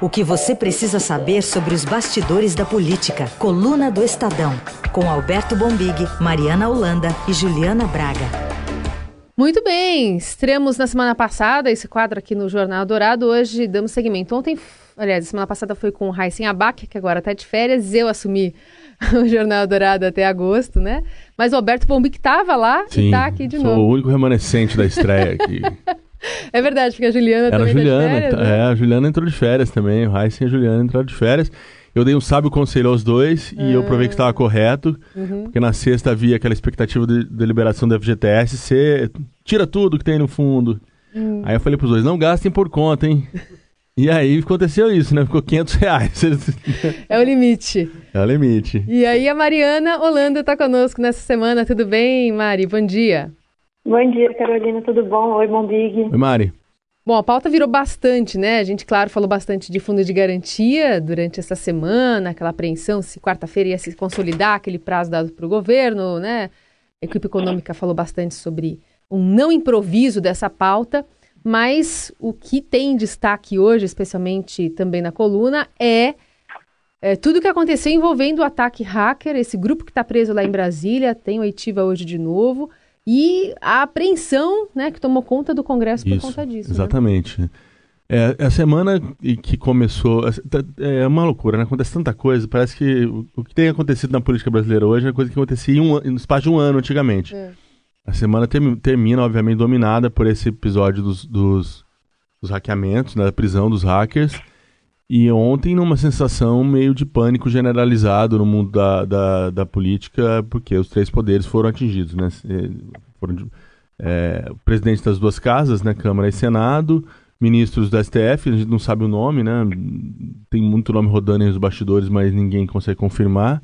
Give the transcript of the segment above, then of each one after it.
O que você precisa saber sobre os bastidores da política. Coluna do Estadão. Com Alberto Bombig, Mariana Holanda e Juliana Braga. Muito bem, estreamos na semana passada esse quadro aqui no Jornal Dourado. Hoje damos seguimento. Ontem, aliás, semana passada foi com o Raíssen Abac, que agora está de férias. Eu assumi o Jornal Dourado até agosto, né? Mas o Alberto Bombig estava lá Sim, e está aqui de sou novo. o único remanescente da estreia aqui. É verdade, porque a Juliana Era a também tá de Juliana, férias, tá- né? é, a Juliana entrou de férias também, o Heisen e a Juliana entraram de férias. Eu dei um sábio conselho aos dois e eu provei que estava correto, Uhum. porque na sexta havia aquela expectativa de deliberação do FGTS, você tira tudo que tem no fundo. Hum. Aí eu falei pros dois, não gastem por conta, hein? E aí aconteceu isso, né? Ficou 500 reais. É o limite. É o limite. E aí a Mariana Holanda está conosco nessa semana. Tudo bem, Mari? Bom dia. Bom dia, Carolina, tudo bom? Oi, bom Big. Oi, Mari. Bom, a pauta virou bastante, né? A gente, claro, falou bastante de fundo de garantia durante essa semana, aquela apreensão se quarta-feira ia se consolidar aquele prazo dado para o governo, né? A equipe econômica falou bastante sobre um não improviso dessa pauta, mas o que tem em destaque hoje, especialmente também na coluna, é, é tudo o que aconteceu envolvendo o ataque hacker, esse grupo que está preso lá em Brasília, tem oitiva hoje de novo, e a apreensão né, que tomou conta do Congresso por Isso, conta disso. né? Exatamente. É, a semana que começou. É uma loucura, né? Acontece tanta coisa. Parece que o, que tem acontecido na política brasileira hoje é coisa que acontecia em um, no espaço de um ano antigamente. É. A semana termi- termina, obviamente, dominada por esse episódio dos, dos, dos hackeamentos, né, da prisão dos hackers. E ontem, numa sensação meio de pânico generalizado no mundo da, da, da política, porque os três poderes foram atingidos, né? Foram é, o presidente das duas casas, né, Câmara e Senado, ministros do STF, a gente não sabe o nome, né? Tem muito nome rodando aí nos bastidores, mas ninguém consegue confirmar.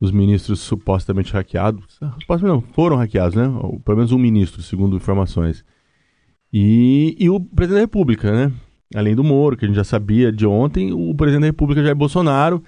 Os ministros supostamente hackeados, supostamente não, foram hackeados, né? Pelo menos um ministro, segundo informações. E, e o presidente da República, né? Além do Moro, que a gente já sabia de ontem, o presidente da República Jair Bolsonaro.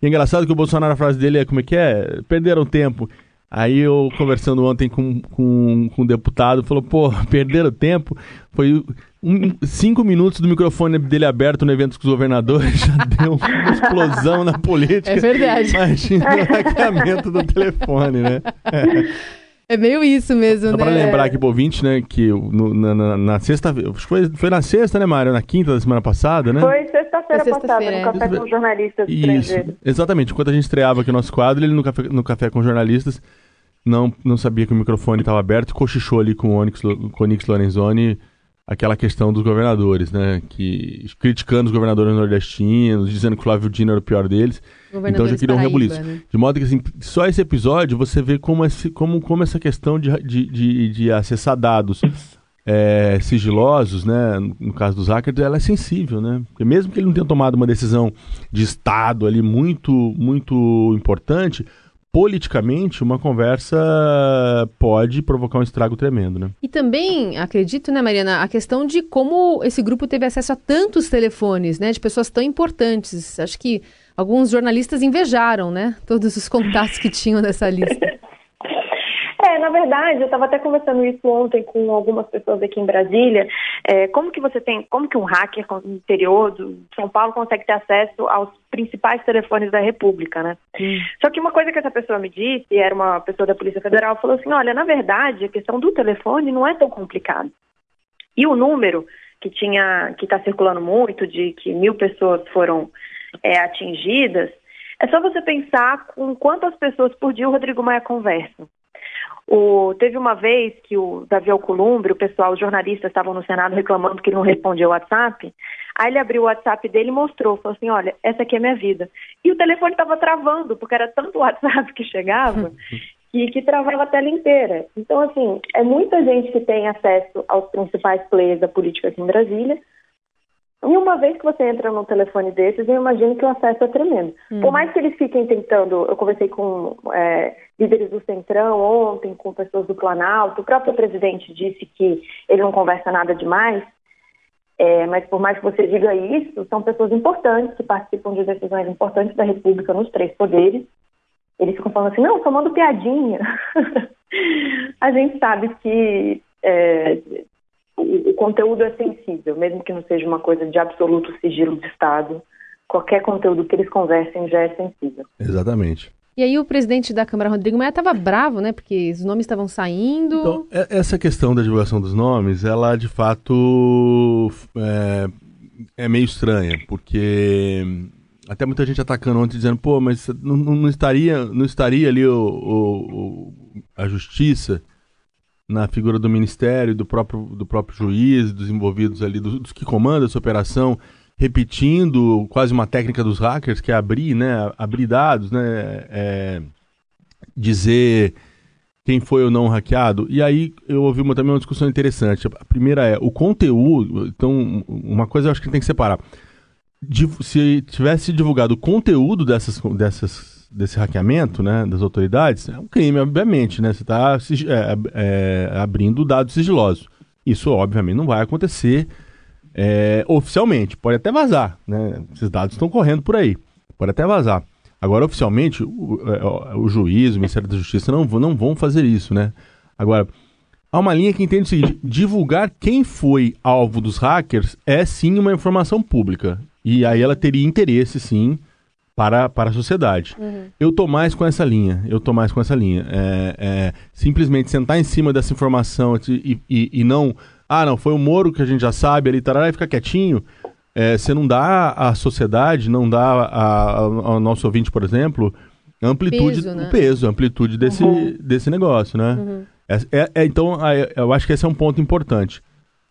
E é engraçado que o Bolsonaro, a frase dele é como é que é? Perderam tempo. Aí eu, conversando ontem com, com, com um deputado, falou, pô, perderam tempo. Foi um- cinco minutos do microfone dele aberto no evento com os governadores, já deu uma explosão na política. É verdade. Imagina o hackeamento do telefone, né? É meio isso mesmo, Só né? pra lembrar aqui pro ouvinte, né, que no- na, na, na sexta, acho que foi, foi na sexta, né, Mário? Na quinta da semana passada, né? Foi sexta-feira Foi passada, no Café é. com jornalistas Isso, exatamente. Enquanto a gente estreava aqui o nosso quadro, ele no café, no café com jornalistas não, não sabia que o microfone estava aberto e cochichou ali com o Onyx, com o Onyx Lorenzoni aquela questão dos governadores, né? Que, criticando os governadores nordestinos, dizendo que o Flávio Dino era o pior deles. Então já queria um rebuliço. né? De modo que, assim, só esse episódio você vê como, esse, como, como essa questão de, de, de, de acessar dados é, sigilosos, né, no caso dos hackers, ela é sensível, né? Porque mesmo que ele não tenha tomado uma decisão de Estado ali muito, muito importante, politicamente, uma conversa pode provocar um estrago tremendo, né? E também, acredito, né, Mariana, a questão de como esse grupo teve acesso a tantos telefones, né, de pessoas tão importantes. Acho que alguns jornalistas invejaram, né, todos os contatos que tinham nessa lista. É, na verdade, eu estava até conversando isso ontem com algumas pessoas aqui em Brasília. É, como que você tem, como que um hacker no interior do São Paulo consegue ter acesso aos principais telefones da República, né? Só que uma coisa que essa pessoa me disse, era uma pessoa da Polícia Federal, falou assim: olha, na verdade, a questão do telefone não é tão complicada. E o número que tinha, que está circulando muito, de que mil pessoas foram é, atingidas, é só você pensar com quantas pessoas por dia o Rodrigo Maia conversa. O, teve uma vez que o Davi Alcolumbre, o pessoal, os jornalistas estavam no Senado reclamando que ele não respondia o WhatsApp. Aí ele abriu o WhatsApp dele e mostrou, falou assim, olha, essa aqui é minha vida. E o telefone estava travando, porque era tanto WhatsApp que chegava, que, que travava a tela inteira. Então, assim, é muita gente que tem acesso aos principais players da política aqui em Brasília, e uma vez que você entra num telefone desses, eu imagino que o acesso é tremendo. Por mais que eles fiquem tentando, eu conversei com é, líderes do Centrão ontem, com pessoas do Planalto, o próprio presidente disse que ele não conversa nada demais, é, mas por mais que você diga isso, são pessoas importantes que participam de decisões importantes da República nos três poderes. Eles ficam falando assim, não, tomando piadinha. A gente sabe que é, o, o conteúdo é sensível, mesmo que não seja uma coisa de absoluto sigilo de Estado. Qualquer conteúdo que eles conversem já é sensível. Exatamente. E aí o presidente da Câmara, Rodrigo Maia, estava bravo, né? Porque os nomes estavam saindo. Então, essa questão da divulgação dos nomes, ela de fato é, é meio estranha, porque até muita gente atacando ontem dizendo, pô, mas não, não estaria, não estaria ali o, o, a justiça na figura do ministério, do próprio, do próprio juiz, dos envolvidos ali, dos, dos que comandam essa operação, repetindo quase uma técnica dos hackers, que é abrir, né, abrir dados, né, é, dizer quem foi ou não hackeado. E aí eu ouvi uma, também uma discussão interessante. A primeira é o conteúdo. Então, uma coisa eu acho que tem que separar. Se tivesse divulgado o conteúdo dessas, dessas, desse hackeamento, né, das autoridades, é um crime, obviamente, né? Você está é, é, abrindo dados sigilosos. Isso, obviamente, não vai acontecer é, oficialmente. Pode até vazar, né? Esses dados estão correndo por aí. Pode até vazar. Agora, oficialmente, o, é, o, juiz, o Ministério da Justiça não, não vão fazer isso, né? Agora, há uma linha que entende o seguinte: divulgar quem foi alvo dos hackers é sim uma informação pública. E aí ela teria interesse, sim, para, para a sociedade. Uhum. Eu tô mais com essa linha. Eu tô mais com essa linha. É, é, simplesmente sentar em cima dessa informação e, e, e não ah, não, foi o Moro que a gente já sabe ali, tarará, e fica quietinho. É, você não dá à sociedade, não dá a, a, ao nosso ouvinte, por exemplo, amplitude, peso, né? o peso, a amplitude desse, uhum. desse negócio, né? Uhum. É, é, é então, eu acho que esse é um ponto importante.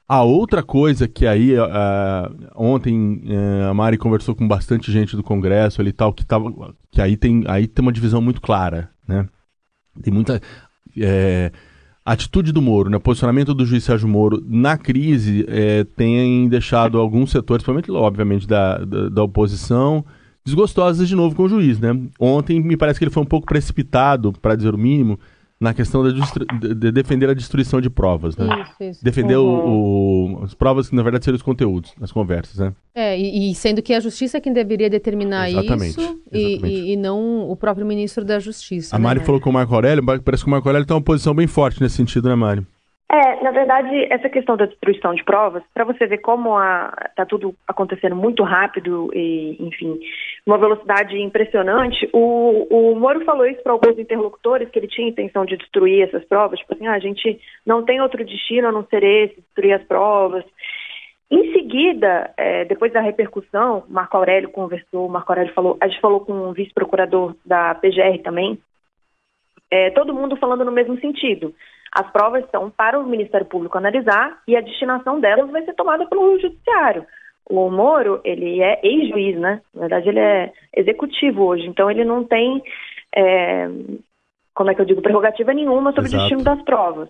A outra coisa que aí, uh, ontem uh, a Mari conversou com bastante gente do Congresso ali tal, que, tava, que aí, tem, aí tem uma divisão muito clara, né? Tem muita... É, atitude do Moro, né, posicionamento do juiz Sérgio Moro na crise é, tem deixado alguns setores, principalmente, obviamente, da, da, da, oposição, desgostosos de novo com o juiz. Né? Ontem me parece que ele foi um pouco precipitado, para dizer o mínimo, na questão de, de, defender a destruição de provas, né? Isso, isso. Defender uhum. o, o, as provas que, na verdade, seriam os conteúdos, as conversas, né? É, e, e sendo que a justiça é quem deveria determinar exatamente, isso exatamente. E, e, não o próprio ministro da Justiça. A né, Mari falou com o Marco Aurélio, parece que o Marco Aurélio tem uma posição bem forte nesse sentido, né, Mari? É, na verdade, essa questão da destruição de provas, para você ver como está tudo acontecendo muito rápido e, enfim, uma velocidade impressionante, o, o Moro falou isso para alguns interlocutores, que ele tinha intenção de destruir essas provas, tipo assim, ah, a gente não tem outro destino a não ser esse, destruir as provas. Em seguida, é, depois da repercussão, Marco Aurélio conversou, Marco Aurélio falou, a gente falou com o vice-procurador da PGR também, é, todo mundo falando no mesmo sentido. As provas são para o Ministério Público analisar e a destinação delas vai ser tomada pelo Judiciário. O Moro, ele é ex-juiz, né? Na verdade, ele é executivo hoje, então ele não tem, é, como é que eu digo, prerrogativa nenhuma sobre Exato. o destino das provas.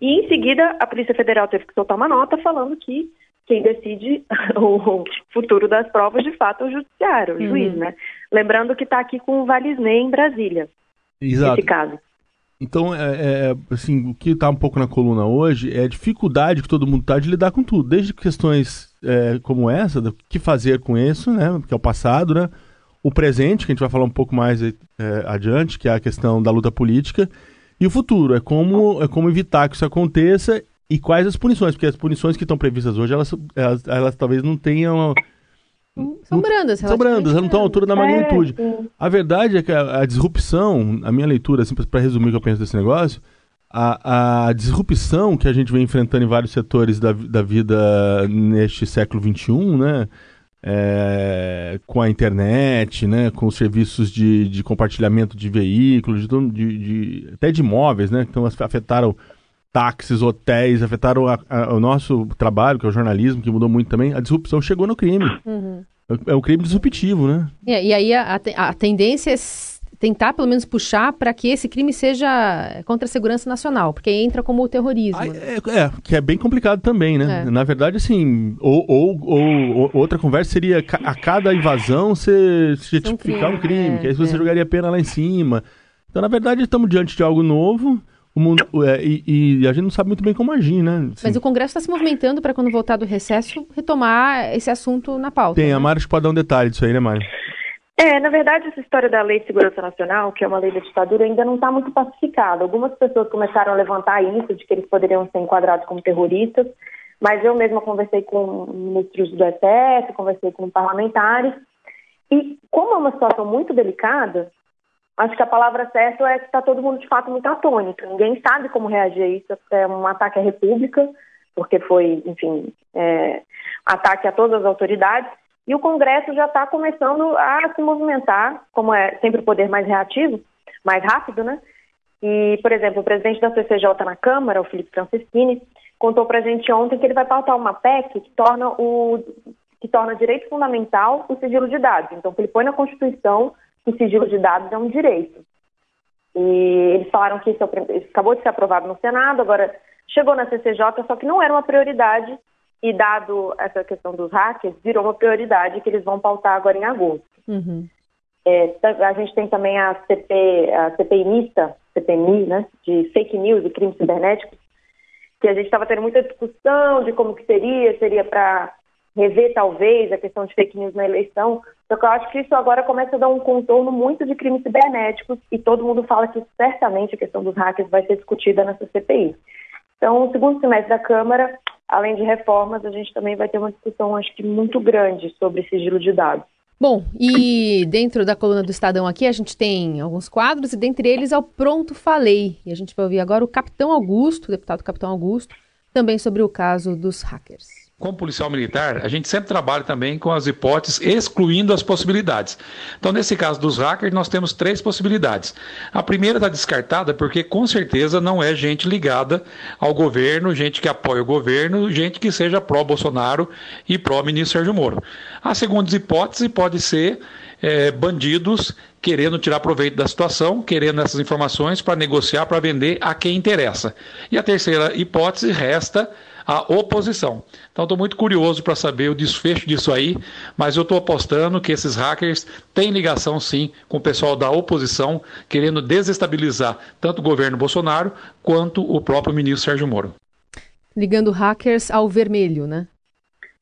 E em seguida, a Polícia Federal teve que soltar uma nota falando que quem decide o futuro das provas, de fato, é o judiciário, o uhum. juiz, né? Lembrando que está aqui com o Valisney em Brasília, Exato. nesse caso. Então, é, é, é, assim, o que está um pouco na coluna hoje é a dificuldade que todo mundo está de lidar com tudo. Desde questões é, como essa, do que fazer com isso, né? Que é o passado, né? O presente, que a gente vai falar um pouco mais é, adiante, que é a questão da luta política. E o futuro, é como, é como evitar que isso aconteça e quais as punições, porque as punições que estão previstas hoje, elas, elas, elas talvez não tenham são brandas, São brandas, elas não estão à altura da magnitude. É, a verdade é que a, a, disrupção, a minha leitura, assim, para resumir o que eu penso desse negócio, a, a, disrupção que a gente vem enfrentando em vários setores da, da vida neste século XXI, né? É, com a internet, né? Com os serviços de, de compartilhamento de veículos, de, de, de até de imóveis, né? Então afetaram táxis, hotéis, afetaram a, a, o nosso trabalho, que é o jornalismo, que mudou muito também, a disrupção chegou no crime. Uhum. É, é um crime disruptivo, né? É, e aí a, a, tendência é tentar, pelo menos, puxar para que esse crime seja contra a segurança nacional, porque entra como o terrorismo. Ah, é, é, que é bem complicado também, né? É. Na verdade, assim, ou, ou, ou, ou, outra conversa seria a cada invasão você certificar um crime, um crime que aí você é. jogaria a pena lá em cima. Então, na verdade, estamos diante de algo novo o mundo é, e, e, a gente não sabe muito bem como agir, né? Assim. Mas o Congresso está se movimentando para quando voltar do recesso retomar esse assunto na pauta. Tem, né? a Mari pode dar um detalhe disso aí, né, Mari? É, na verdade, essa história da Lei de Segurança Nacional, que é uma lei da ditadura, ainda não está muito pacificada. Algumas pessoas começaram a levantar isso, de que eles poderiam ser enquadrados como terroristas, mas eu mesma conversei com ministros do STF, conversei com parlamentares, e como é uma situação muito delicada, acho que a palavra certa é que está todo mundo de fato muito atônito. Ninguém sabe como reagir a isso. É um ataque à República, porque foi, enfim, é, ataque a todas as autoridades. E o Congresso já está começando a se movimentar, como é sempre o poder mais reativo, mais rápido, né? E, por exemplo, o presidente da CCJ na Câmara, o Felipe Francischini, contou para a gente ontem que ele vai pautar uma PEC que torna o que torna direito fundamental o sigilo de dados. Então, ele põe na Constituição que o sigilo de dados é um direito. E eles falaram que isso, é acabou de ser aprovado no Senado, agora chegou na CCJ, só que não era uma prioridade e dado essa questão dos hackers, virou uma prioridade que eles vão pautar agora em agosto. Uhum. É, a gente tem também a, CP, a CPI mista, CPMI, né, de fake news e crimes cibernéticos, que a gente estava tendo muita discussão de como que seria, seria para rever talvez a questão de fake news na eleição, só que eu acho que isso agora começa a dar um contorno muito de crimes cibernéticos e todo mundo fala que certamente a questão dos hackers vai ser discutida nessa CPI. Então, o segundo semestre da Câmara, além de reformas, a gente também vai ter uma discussão, acho que muito grande sobre sigilo de dados. Bom, e dentro da coluna do Estadão aqui, a gente tem alguns quadros, e dentre eles é o Pronto Falei. E a gente vai ouvir agora o Capitão Augusto, o deputado Capitão Augusto, também sobre o caso dos hackers como policial militar, a gente sempre trabalha também com as hipóteses, excluindo as possibilidades. Então, nesse caso dos hackers, nós temos três possibilidades. A primeira está descartada porque, com certeza, não é gente ligada ao governo, gente que apoia o governo, gente que seja pró-Bolsonaro e pró-ministro Sérgio Moro. A segunda hipótese pode ser é, bandidos querendo tirar proveito da situação, querendo essas informações para negociar, para vender a quem interessa. E a terceira hipótese resta a oposição. Então estou muito curioso para saber o desfecho disso aí, mas eu estou apostando que esses hackers têm ligação sim com o pessoal da oposição, querendo desestabilizar tanto o governo Bolsonaro quanto o próprio ministro Sérgio Moro. Ligando hackers ao vermelho, né?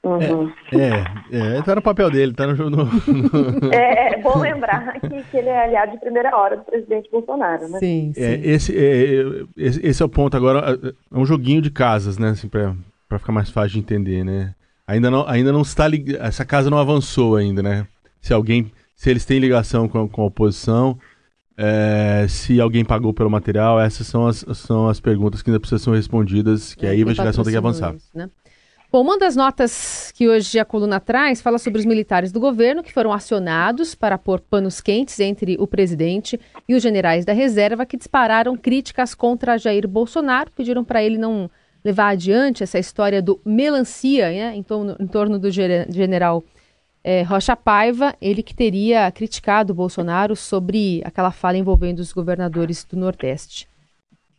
Uhum. É, é, é, tá no papel dele, tá no. no... É, é bom lembrar que, que, ele é aliado de primeira hora do presidente Bolsonaro, né? Sim, é, sim. É, esse, é, esse, esse, é o ponto agora. É um joguinho de casas, né? Assim, pra, pra ficar mais fácil de entender, né? Ainda não, ainda não está lig... Essa casa não avançou ainda, né? Se alguém. Se eles têm ligação com, com a oposição, é, se alguém pagou pelo material, essas são as, são as perguntas que ainda precisam ser respondidas, que é, aí a investigação tem que avançar. Isso, né? Bom, uma das notas que hoje a coluna traz fala sobre os militares do governo que foram acionados para pôr panos quentes entre o presidente e os generais da reserva que dispararam críticas contra Jair Bolsonaro, pediram para ele não levar adiante essa história do melancia né, em, torno, em torno do general é, Rocha Paiva, ele que teria criticado Bolsonaro sobre aquela fala envolvendo os governadores do Nordeste.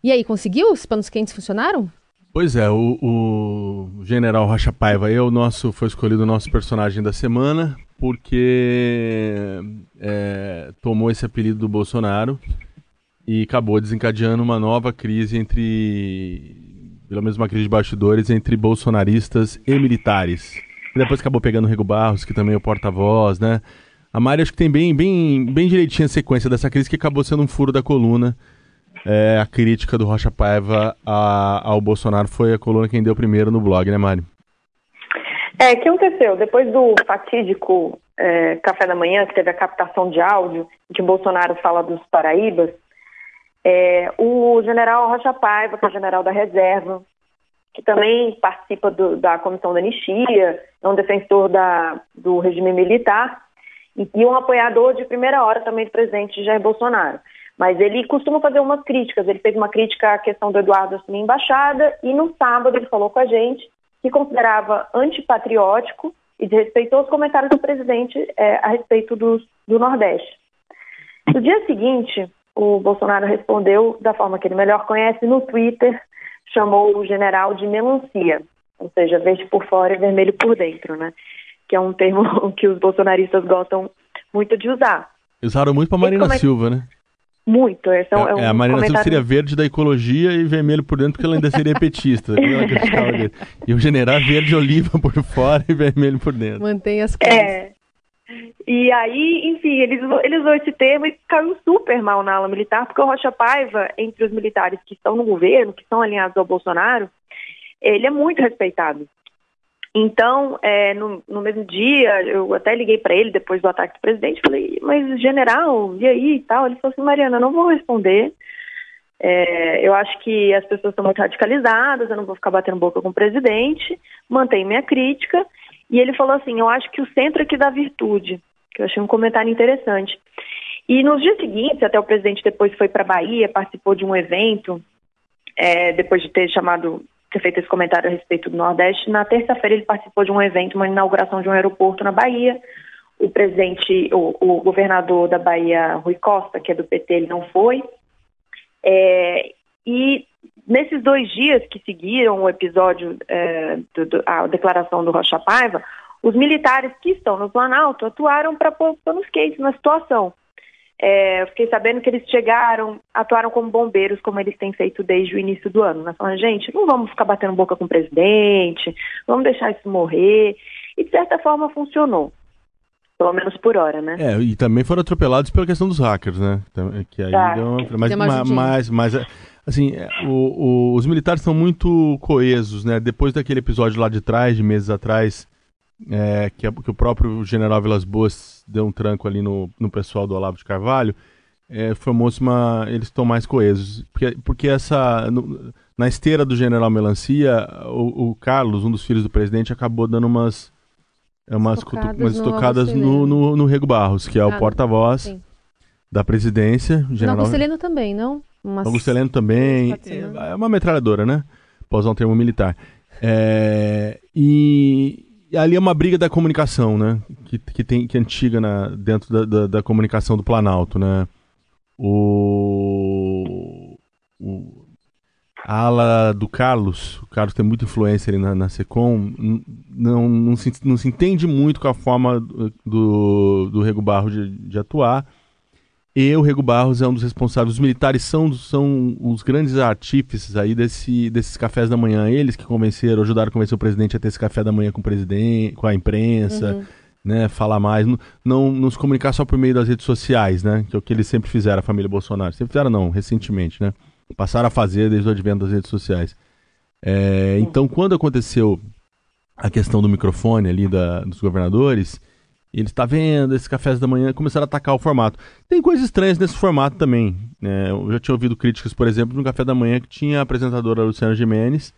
E aí, conseguiu? Os panos quentes funcionaram? Pois é, o, o General Rocha Paiva é o nosso, foi escolhido o nosso personagem da semana porque é, tomou esse apelido do Bolsonaro e acabou desencadeando uma nova crise entre, pelo menos uma crise de bastidores, entre bolsonaristas e militares. E depois acabou pegando o Rego Barros, que também é o porta-voz, né? A Mari acho que tem bem, bem, bem direitinho a sequência dessa crise que acabou sendo um furo da coluna é, a crítica do Rocha Paiva a, ao Bolsonaro foi a coluna quem deu primeiro no blog, né, Mari? É, o que aconteceu? Depois do fatídico é, café da manhã, que teve a captação de áudio, que Bolsonaro fala dos Paraíbas, é, o general Rocha Paiva, que é o general da reserva, que também participa do, da comissão da anistia, é um defensor da, do regime militar e, e um apoiador de primeira hora também do presidente Jair Bolsonaro. Mas ele costuma fazer umas críticas. Ele fez uma crítica à questão do Eduardo assumir embaixada e no sábado ele falou com a gente que considerava antipatriótico e desrespeitou os comentários do presidente é, a respeito do, do Nordeste. No dia seguinte, o Bolsonaro respondeu da forma que ele melhor conhece no Twitter, chamou o general de melancia, ou seja, verde por fora e vermelho por dentro, né? Que é um termo que os bolsonaristas gostam muito de usar. Usaram muito para Marina Silva, né? Muito. É, é, um é, a Marina comentário... seria verde da ecologia e vermelho por dentro, porque ela ainda seria petista. e o general é verde oliva por fora e vermelho por dentro. Mantém as cores. É. E aí, enfim, ele, ele usou esse termo e caiu super mal na ala militar, porque o Rocha Paiva, entre os militares que estão no governo, que estão alinhados ao Bolsonaro, ele é muito respeitado. Então, é, no, no, mesmo dia, eu até liguei para ele depois do ataque do presidente, falei, mas general, e aí e tal? Ele falou assim, Mariana, eu não vou responder. É, eu acho que as pessoas estão muito radicalizadas, eu não vou ficar batendo boca com o presidente, mantenho minha crítica. E ele falou assim, eu acho que o centro aqui da virtude, que eu achei um comentário interessante. E nos dias seguintes, até o presidente depois foi para a Bahia, participou de um evento, é, depois de ter chamado ter feito esse comentário a respeito do Nordeste. Na terça-feira ele participou de um evento, uma inauguração de um aeroporto na Bahia. O presidente, o, o governador da Bahia, Rui Costa, que é do PT, ele não foi. É, e nesses dois dias que seguiram o episódio, é, do, do, a declaração do Rocha Paiva, os militares que estão no Planalto atuaram para pôr nos quentes na situação. É, eu fiquei sabendo que eles chegaram, atuaram como bombeiros, como eles têm feito desde o início do ano. Nós falamos, gente, não vamos ficar batendo boca com o presidente, vamos deixar isso morrer. E de certa forma funcionou. Pelo menos por hora, né? É, e também foram atropelados pela questão dos hackers, né? Que aí tá. deu uma, mas, mas, assim, é, o, o, os militares são muito coesos, né? Depois daquele episódio lá de trás, de meses atrás, é, que, é, que, o próprio general Vilas Boas deu um tranco ali no, no pessoal do Olavo de Carvalho, é, formou-se uma. Eles estão mais coesos. Porque, porque essa. No, na esteira do general Melancia, o, o, Carlos, um dos filhos do presidente, acabou dando umas. Umas estocadas, umas estocadas no, no, no, Rego Barros, que é o porta-voz da presidência. General... No Augusto também, não? Umas... Augusto também. É, é uma metralhadora, né? Posso usar um termo militar. É, e ali é uma briga da comunicação, né? Que, que tem que é antiga na, dentro da, da, da comunicação do Planalto, né? O, o a ala do Carlos, o Carlos tem muita influência ali na, na Secom, não, não, se, não se entende muito com a forma do, do Rego Barro de, de atuar. E o Rego Barros é um dos responsáveis. Os militares são, são os grandes artífices aí desse, desses cafés da manhã. Eles que convenceram, ajudaram a convencer o presidente a ter esse café da manhã com o presidente, com a imprensa, uhum. né? Falar mais. Não, não, não se comunicar só por meio das redes sociais, né? Que é o que eles sempre fizeram, a família Bolsonaro. Sempre fizeram, não, recentemente, né? Passaram a fazer desde o advento das redes sociais. É, então, quando aconteceu a questão do microfone ali da, dos governadores e ele está vendo esses cafés da manhã começaram a atacar o formato. Tem coisas estranhas nesse formato também. Né? Eu já tinha ouvido críticas, por exemplo, no café da manhã que tinha a apresentadora Luciana Gimenez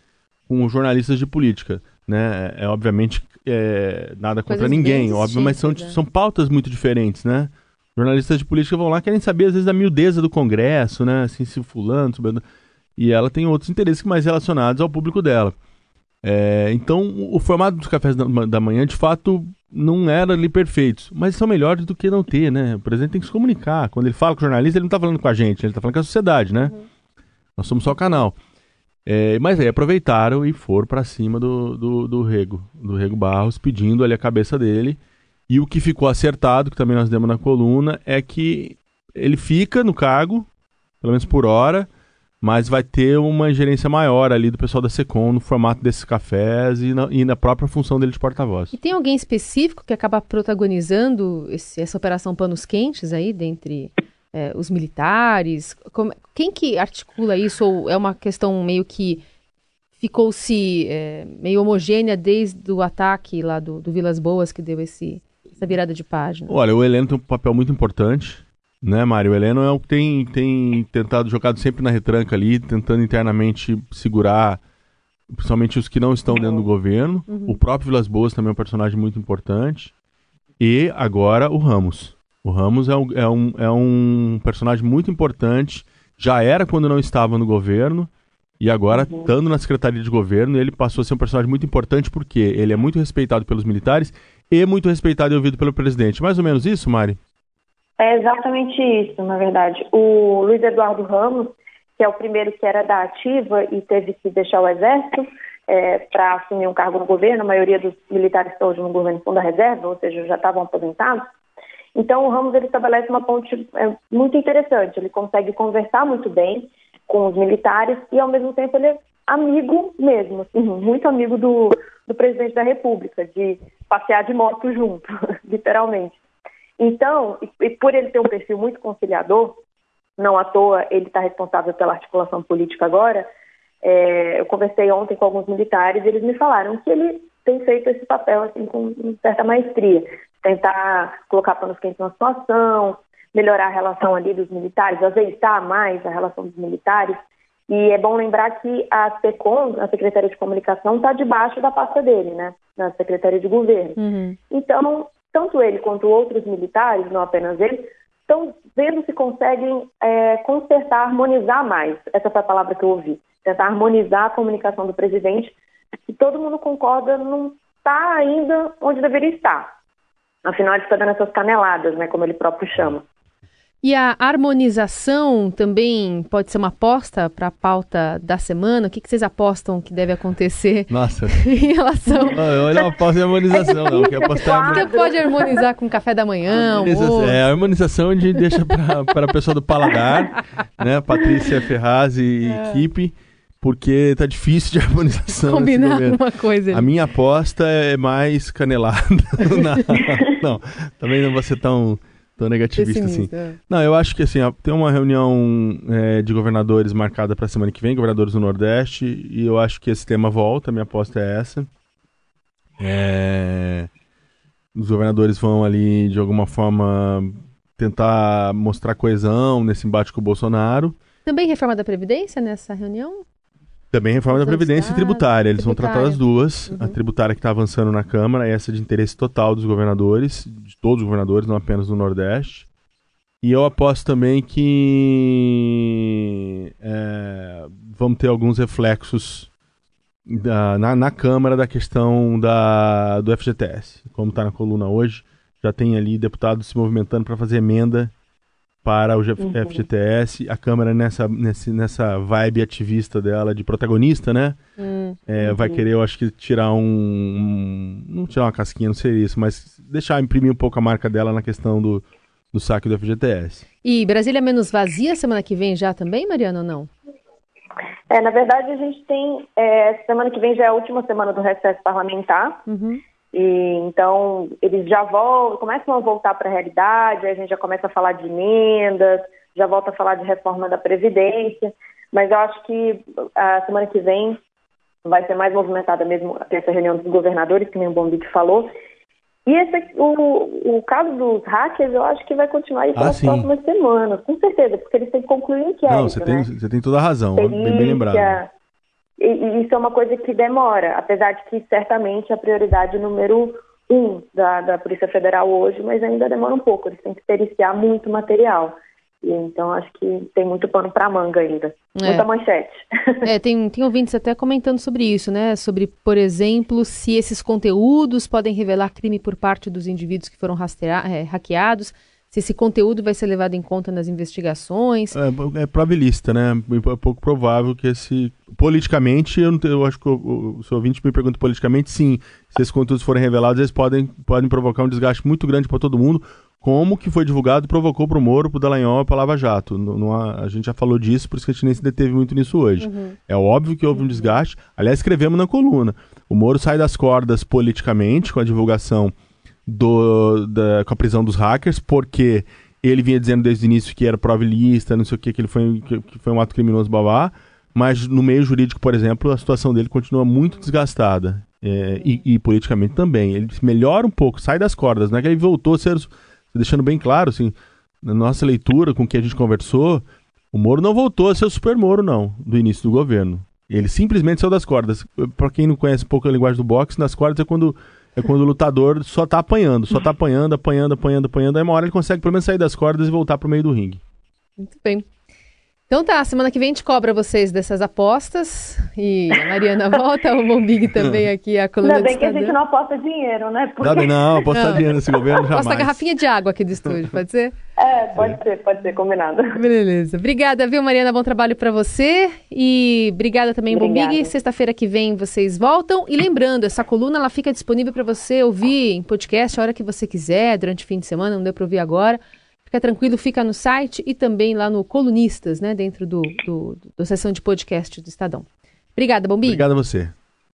com jornalistas de política. Né? É, é obviamente é, nada contra Coisas ninguém, óbvio, mas são, né? são pautas muito diferentes, né? Jornalistas de política vão lá querem saber às vezes da miudeza do Congresso, né? Assim, se fulano, e ela tem outros interesses mais relacionados ao público dela. É, então, o formato dos cafés da, da manhã, de fato, não era ali perfeitos, mas são melhores do que não ter, né? O presidente tem que se comunicar. Quando ele fala com o jornalista, ele não está falando com a gente, ele está falando com a sociedade, né? Uhum. Nós somos só o canal. É, mas aí aproveitaram e foram para cima do, do, do, Rego, do Rego Barros, pedindo ali a cabeça dele. E o que ficou acertado, que também nós demos na coluna, é que ele fica no cargo, pelo menos por hora, mas vai ter uma ingerência maior ali do pessoal da Secom no formato desses cafés e na, e na própria função dele de porta-voz. E tem alguém específico que acaba protagonizando esse, essa operação Panos Quentes aí, dentre é, os militares? Como, quem que articula isso? Ou é uma questão meio que ficou-se é, meio homogênea desde o ataque lá do, do Vilas Boas que deu esse, essa virada de página? Olha, o Heleno tem um papel muito importante né, Mário? O Heleno é o que tem, tem tentado, jogado sempre na retranca ali, tentando internamente segurar, principalmente os que não estão dentro do governo. Uhum. O próprio Vilas Boas também é um personagem muito importante. E agora o Ramos. O Ramos é um, é um, é um personagem muito importante. Já era quando não estava no governo. E agora, uhum. estando na Secretaria de Governo, ele passou a ser um personagem muito importante porque ele é muito respeitado pelos militares e muito respeitado e ouvido pelo presidente. Mais ou menos isso, Mari? É exatamente isso, na verdade. O Luiz Eduardo Ramos, que é o primeiro que era da ativa e teve que deixar o exército é, para assumir um cargo no governo, a maioria dos militares estão hoje no governo fundo da reserva, ou seja, já estavam aposentados. Então o Ramos ele estabelece uma ponte é, muito interessante, ele consegue conversar muito bem com os militares e ao mesmo tempo ele é amigo mesmo, assim, muito amigo do, do presidente da República, de passear de moto junto, literalmente. Então, e, por ele ter um perfil muito conciliador, não à toa ele está responsável pela articulação política agora, É, eu conversei ontem com alguns militares e eles me falaram que ele tem feito esse papel assim com certa maestria, tentar colocar panos quentes na situação, melhorar a relação ali dos militares, azeitar mais a relação dos militares. E é bom lembrar que a SECOM, a Secretaria de Comunicação, está debaixo da pasta dele, né? Na Secretaria de Governo. Uhum. Então, tanto ele quanto outros militares, não apenas ele, estão vendo se conseguem é, consertar, harmonizar mais. Essa foi a palavra que eu ouvi. Tentar harmonizar a comunicação do presidente, que todo mundo concorda não está ainda onde deveria estar. Afinal, ele está dando essas caneladas, né, como ele próprio chama. E a harmonização também pode ser uma aposta para a pauta da semana? O que, que, vocês apostam que deve acontecer Nossa. em relação... Não, olha uma aposta de harmonização, não. Que apostar Você pode harmonizar com café da manhã, harmonização, É, a harmonização a gente deixa para a pessoa do paladar, né? Patrícia Ferraz e é. equipe porque tá difícil de harmonização. Combinar uma coisa. A minha aposta é mais canelada. não, também não vou ser tão Tô negativista, assim. É. Não, eu acho que assim, tem uma reunião é, de governadores marcada para semana que vem, governadores do Nordeste, e eu acho que esse tema volta, minha aposta é essa. É... Os governadores vão ali, de alguma forma, tentar mostrar coesão nesse embate com o Bolsonaro. Também reforma da Previdência nessa reunião? Também reforma da Previdência e tributária. Eles tributária. vão tratar das duas. Uhum. A tributária que está avançando na Câmara, essa de interesse total dos governadores, de todos os governadores, não apenas do Nordeste. E eu aposto também que é, vamos ter alguns reflexos da, na, na, Câmara da questão da, do FGTS. Como está na coluna hoje, já tem ali deputados se movimentando para fazer emenda para o uhum. FGTS, a Câmara nessa, nessa, nessa vibe ativista dela, de protagonista, né? Uhum. É, vai querer, eu acho que, tirar um, um, Não tirar uma casquinha, não seria isso, mas deixar imprimir um pouco a marca dela na questão do, do saque do FGTS. E Brasília menos vazia semana que vem já também, Mariana, ou não? É, na verdade, a gente tem. É, semana que vem já é a última semana do recesso parlamentar. Uhum. E, então, eles já voltam, começam a voltar para a realidade, a gente já começa a falar de emendas, já volta a falar de reforma da Previdência, mas eu acho que a semana que vem vai ser mais movimentada mesmo essa reunião dos governadores, que nem o Bombig falou. E esse, o, o caso dos hackers, eu acho que vai continuar aí pelas ah, próximas semanas, com certeza, porque eles têm que concluir o inquérito. Não, você, né? tem, você tem toda a razão, Perícia, bem, bem lembrado. E, e, isso é uma coisa que demora, apesar de que certamente é a prioridade número um da, da Polícia Federal hoje, mas ainda demora um pouco, eles têm que periciar muito material. E, então acho que tem muito pano para manga ainda. É. Muita manchete. É, tem, tem ouvintes até comentando sobre isso, né? Sobre, por exemplo, se esses conteúdos podem revelar crime por parte dos indivíduos que foram é, hackeados se esse conteúdo vai ser levado em conta nas investigações. É, é probabilista, né? É pouco provável que esse. Politicamente, eu, não, eu acho que o, o seu ouvinte me pergunta politicamente, sim. Se esses conteúdos forem revelados, eles podem, podem provocar um desgaste muito grande para todo mundo. Como que foi divulgado provocou para o Moro, para o Dallagnol e para Lava Jato. Não, não a gente já falou disso, por isso que a gente nem se deteve muito nisso hoje. Uhum. É óbvio que houve um desgaste. Aliás, escrevemos na coluna. O Moro sai das cordas politicamente com a divulgação do, da, com a prisão dos hackers, porque ele vinha dizendo desde o início que era provilista, não sei o que, que ele foi, que, que foi um ato criminoso babá, mas no meio jurídico, por exemplo, a situação dele continua muito desgastada. É, e, e, politicamente também. Ele melhora um pouco, sai das cordas, não é que ele voltou a ser, deixando bem claro, assim, na nossa leitura, com que a gente conversou, o Moro não voltou a ser o super Moro, não, do início do governo. Ele simplesmente saiu das cordas. Para quem não conhece um pouco a linguagem do boxe, nas cordas é quando é quando o lutador só tá apanhando, só tá apanhando, apanhando, apanhando, apanhando. Aí uma hora ele consegue pelo menos sair das cordas e voltar pro meio do ringue. Muito bem. Então tá, semana que vem a gente cobra vocês dessas apostas. E a Mariana volta, o Bombig também aqui, a coluna Ainda bem que a gente não aposta dinheiro, né? Porque... Não, não, apostar dinheiro nesse governo jamais. Aposta garrafinha de água aqui do estúdio, pode ser? É, pode ser, pode ser, combinado. Beleza. Obrigada, viu, Mariana? Bom trabalho para você. E obrigada também. Bombig. Sexta-feira que vem vocês voltam. E lembrando, essa coluna ela fica disponível para você ouvir em podcast a hora que você quiser, durante o fim de semana, não deu para ouvir agora. Fica tranquilo, fica no site e também lá no Colunistas, né? Dentro do, do, do, do sessão de podcast do Estadão. Obrigada, Bombi. Obrigado a você.